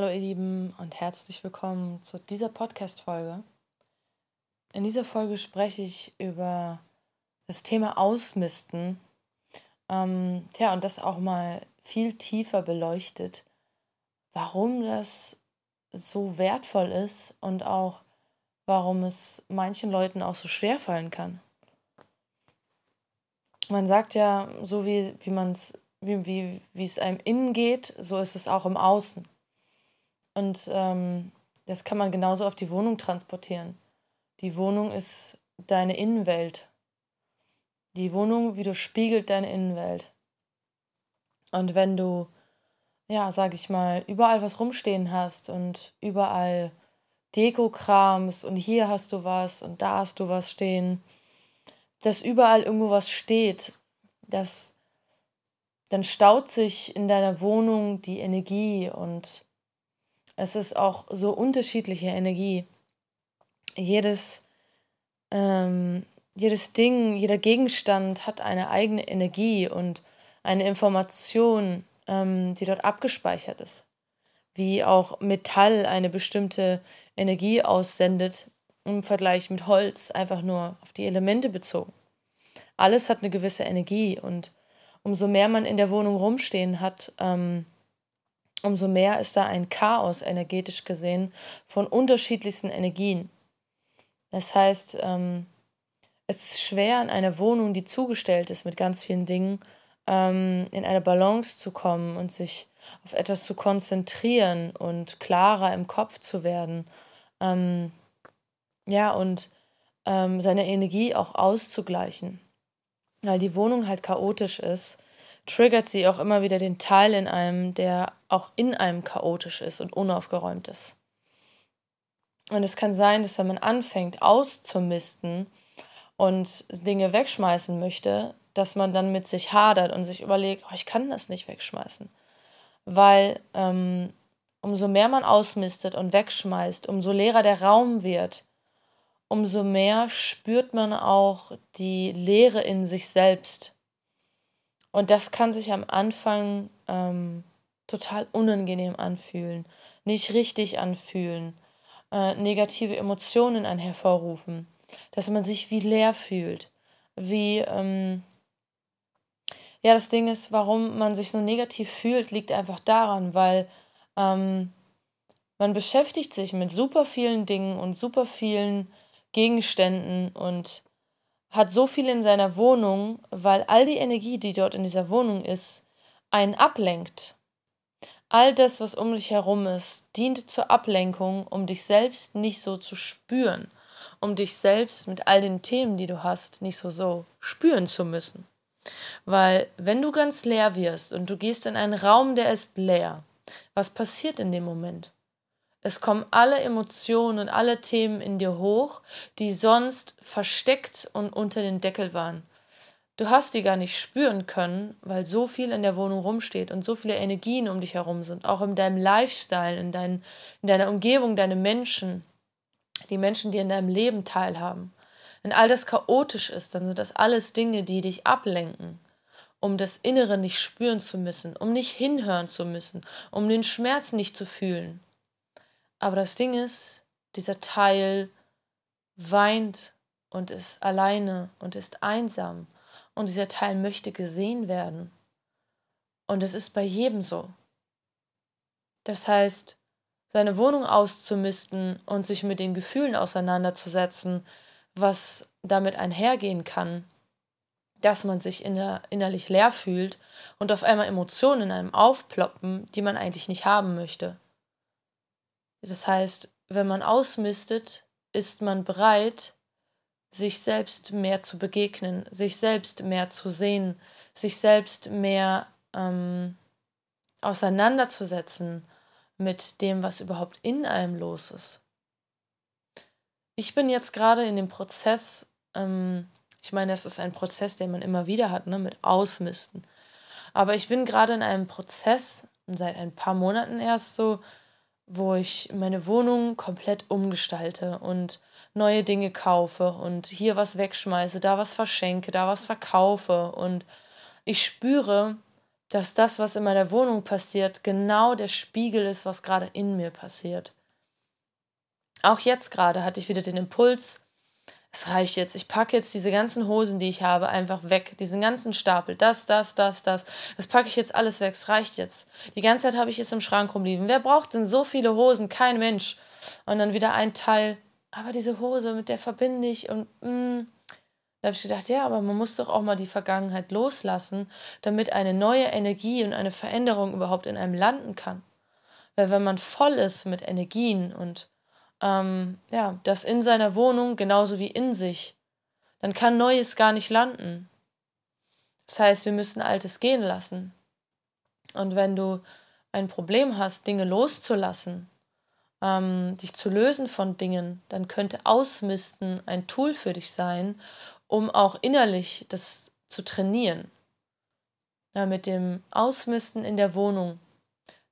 Hallo ihr Lieben und herzlich willkommen zu dieser Podcast-Folge. In dieser Folge spreche ich über das Thema Ausmisten. Ähm, tja, und das auch mal viel tiefer beleuchtet, warum das so wertvoll ist und auch warum es manchen Leuten auch so schwer fallen kann. Man sagt ja, so wie, wie man es wie, wie, wie es einem innen geht, so ist es auch im Außen. Und ähm, das kann man genauso auf die Wohnung transportieren. Die Wohnung ist deine Innenwelt. Die Wohnung widerspiegelt deine Innenwelt. Und wenn du, ja, sag ich mal, überall was rumstehen hast und überall Dekokrams und hier hast du was und da hast du was stehen, dass überall irgendwo was steht, dass dann staut sich in deiner Wohnung die Energie und es ist auch so unterschiedliche Energie. Jedes, ähm, jedes Ding, jeder Gegenstand hat eine eigene Energie und eine Information, ähm, die dort abgespeichert ist. Wie auch Metall eine bestimmte Energie aussendet im Vergleich mit Holz, einfach nur auf die Elemente bezogen. Alles hat eine gewisse Energie und umso mehr man in der Wohnung rumstehen hat, ähm, umso mehr ist da ein Chaos energetisch gesehen von unterschiedlichsten Energien. Das heißt, ähm, es ist schwer in einer Wohnung, die zugestellt ist mit ganz vielen Dingen, ähm, in eine Balance zu kommen und sich auf etwas zu konzentrieren und klarer im Kopf zu werden. Ähm, ja, und ähm, seine Energie auch auszugleichen. Weil die Wohnung halt chaotisch ist triggert sie auch immer wieder den Teil in einem, der auch in einem chaotisch ist und unaufgeräumt ist. Und es kann sein, dass wenn man anfängt auszumisten und Dinge wegschmeißen möchte, dass man dann mit sich hadert und sich überlegt, oh, ich kann das nicht wegschmeißen. Weil ähm, umso mehr man ausmistet und wegschmeißt, umso leerer der Raum wird, umso mehr spürt man auch die Leere in sich selbst und das kann sich am Anfang ähm, total unangenehm anfühlen, nicht richtig anfühlen, äh, negative Emotionen an hervorrufen, dass man sich wie leer fühlt, wie, ähm, ja, das Ding ist, warum man sich so negativ fühlt, liegt einfach daran, weil ähm, man beschäftigt sich mit super vielen Dingen und super vielen Gegenständen und hat so viel in seiner Wohnung, weil all die Energie, die dort in dieser Wohnung ist, einen ablenkt. All das, was um dich herum ist, dient zur Ablenkung, um dich selbst nicht so zu spüren, um dich selbst mit all den Themen, die du hast, nicht so so spüren zu müssen. Weil wenn du ganz leer wirst und du gehst in einen Raum, der ist leer, was passiert in dem Moment? Es kommen alle Emotionen und alle Themen in dir hoch, die sonst versteckt und unter den Deckel waren. Du hast die gar nicht spüren können, weil so viel in der Wohnung rumsteht und so viele Energien um dich herum sind, auch in deinem Lifestyle, in, dein, in deiner Umgebung, deine Menschen, die Menschen, die in deinem Leben teilhaben. Wenn all das chaotisch ist, dann sind das alles Dinge, die dich ablenken, um das Innere nicht spüren zu müssen, um nicht hinhören zu müssen, um den Schmerz nicht zu fühlen. Aber das Ding ist, dieser Teil weint und ist alleine und ist einsam. Und dieser Teil möchte gesehen werden. Und es ist bei jedem so. Das heißt, seine Wohnung auszumisten und sich mit den Gefühlen auseinanderzusetzen, was damit einhergehen kann, dass man sich inner innerlich leer fühlt und auf einmal Emotionen in einem aufploppen, die man eigentlich nicht haben möchte. Das heißt, wenn man ausmistet, ist man bereit, sich selbst mehr zu begegnen, sich selbst mehr zu sehen, sich selbst mehr ähm, auseinanderzusetzen mit dem, was überhaupt in einem los ist. Ich bin jetzt gerade in dem Prozess, ähm, ich meine, das ist ein Prozess, den man immer wieder hat, ne, mit Ausmisten. Aber ich bin gerade in einem Prozess, seit ein paar Monaten erst so, wo ich meine Wohnung komplett umgestalte und neue Dinge kaufe und hier was wegschmeiße, da was verschenke, da was verkaufe und ich spüre, dass das, was in meiner Wohnung passiert, genau der Spiegel ist, was gerade in mir passiert. Auch jetzt gerade hatte ich wieder den Impuls, es reicht jetzt. Ich packe jetzt diese ganzen Hosen, die ich habe, einfach weg. Diesen ganzen Stapel. Das, das, das, das. Das packe ich jetzt alles weg. Es reicht jetzt. Die ganze Zeit habe ich es im Schrank rumliegen. Wer braucht denn so viele Hosen? Kein Mensch. Und dann wieder ein Teil. Aber diese Hose, mit der verbinde ich und mm. Da habe ich gedacht, ja, aber man muss doch auch mal die Vergangenheit loslassen, damit eine neue Energie und eine Veränderung überhaupt in einem landen kann. Weil wenn man voll ist mit Energien und ähm, ja, das in seiner Wohnung genauso wie in sich, dann kann Neues gar nicht landen. Das heißt, wir müssen Altes gehen lassen. Und wenn du ein Problem hast, Dinge loszulassen, ähm, dich zu lösen von Dingen, dann könnte Ausmisten ein Tool für dich sein, um auch innerlich das zu trainieren. Ja, mit dem Ausmisten in der Wohnung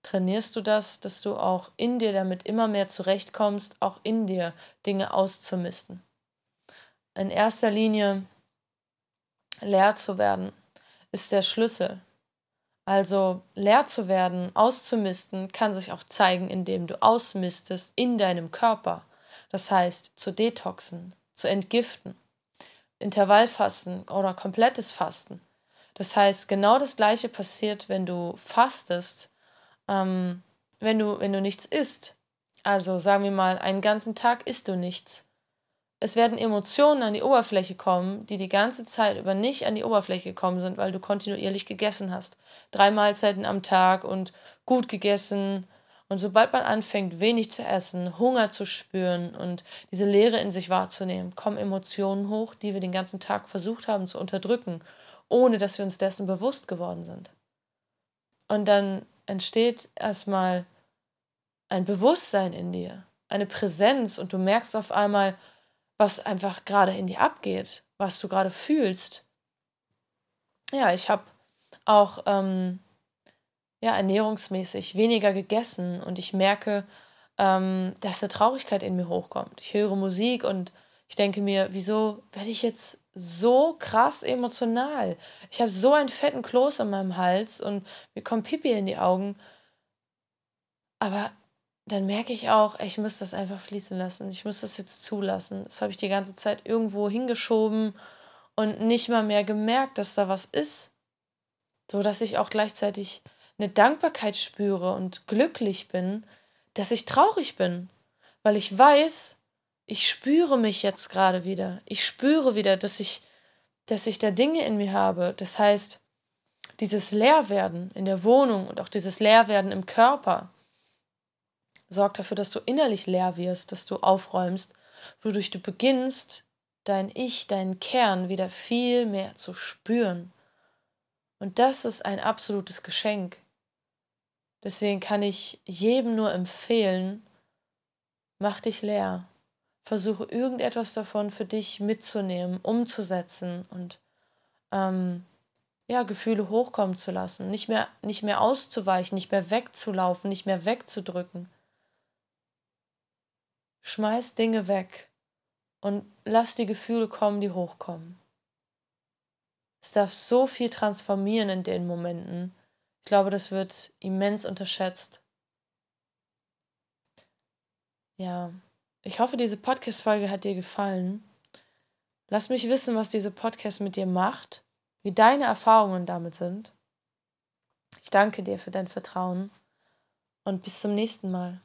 trainierst du das, dass du auch in dir damit immer mehr zurechtkommst, auch in dir Dinge auszumisten. In erster Linie leer zu werden ist der Schlüssel. Also leer zu werden, auszumisten, kann sich auch zeigen, indem du ausmistest in deinem Körper. Das heißt, zu detoxen, zu entgiften. Intervallfasten oder komplettes Fasten. Das heißt, genau das gleiche passiert, wenn du fastest ähm, wenn, du, wenn du nichts isst, also sagen wir mal, einen ganzen Tag isst du nichts. Es werden Emotionen an die Oberfläche kommen, die die ganze Zeit über nicht an die Oberfläche gekommen sind, weil du kontinuierlich gegessen hast. Drei Mahlzeiten am Tag und gut gegessen. Und sobald man anfängt, wenig zu essen, Hunger zu spüren und diese Leere in sich wahrzunehmen, kommen Emotionen hoch, die wir den ganzen Tag versucht haben zu unterdrücken, ohne dass wir uns dessen bewusst geworden sind. Und dann entsteht erstmal ein Bewusstsein in dir, eine Präsenz und du merkst auf einmal, was einfach gerade in dir abgeht, was du gerade fühlst. Ja, ich habe auch ähm, ja, ernährungsmäßig weniger gegessen und ich merke, ähm, dass eine Traurigkeit in mir hochkommt. Ich höre Musik und ich denke mir, wieso werde ich jetzt so krass emotional. Ich habe so einen fetten Kloß in meinem Hals und mir kommt Pipi in die Augen. Aber dann merke ich auch, ich muss das einfach fließen lassen. Ich muss das jetzt zulassen. Das habe ich die ganze Zeit irgendwo hingeschoben und nicht mal mehr gemerkt, dass da was ist. So dass ich auch gleichzeitig eine Dankbarkeit spüre und glücklich bin, dass ich traurig bin, weil ich weiß, ich spüre mich jetzt gerade wieder. Ich spüre wieder, dass ich, dass ich da Dinge in mir habe. Das heißt, dieses Leerwerden in der Wohnung und auch dieses Leerwerden im Körper sorgt dafür, dass du innerlich leer wirst, dass du aufräumst, wodurch du beginnst, dein Ich, deinen Kern wieder viel mehr zu spüren. Und das ist ein absolutes Geschenk. Deswegen kann ich jedem nur empfehlen, mach dich leer. Versuche irgendetwas davon für dich mitzunehmen, umzusetzen und ähm, ja, Gefühle hochkommen zu lassen, nicht mehr, nicht mehr auszuweichen, nicht mehr wegzulaufen, nicht mehr wegzudrücken. Schmeiß Dinge weg und lass die Gefühle kommen, die hochkommen. Es darf so viel transformieren in den Momenten. Ich glaube, das wird immens unterschätzt. Ja, ich hoffe, diese Podcast-Folge hat dir gefallen. Lass mich wissen, was diese Podcast mit dir macht, wie deine Erfahrungen damit sind. Ich danke dir für dein Vertrauen und bis zum nächsten Mal.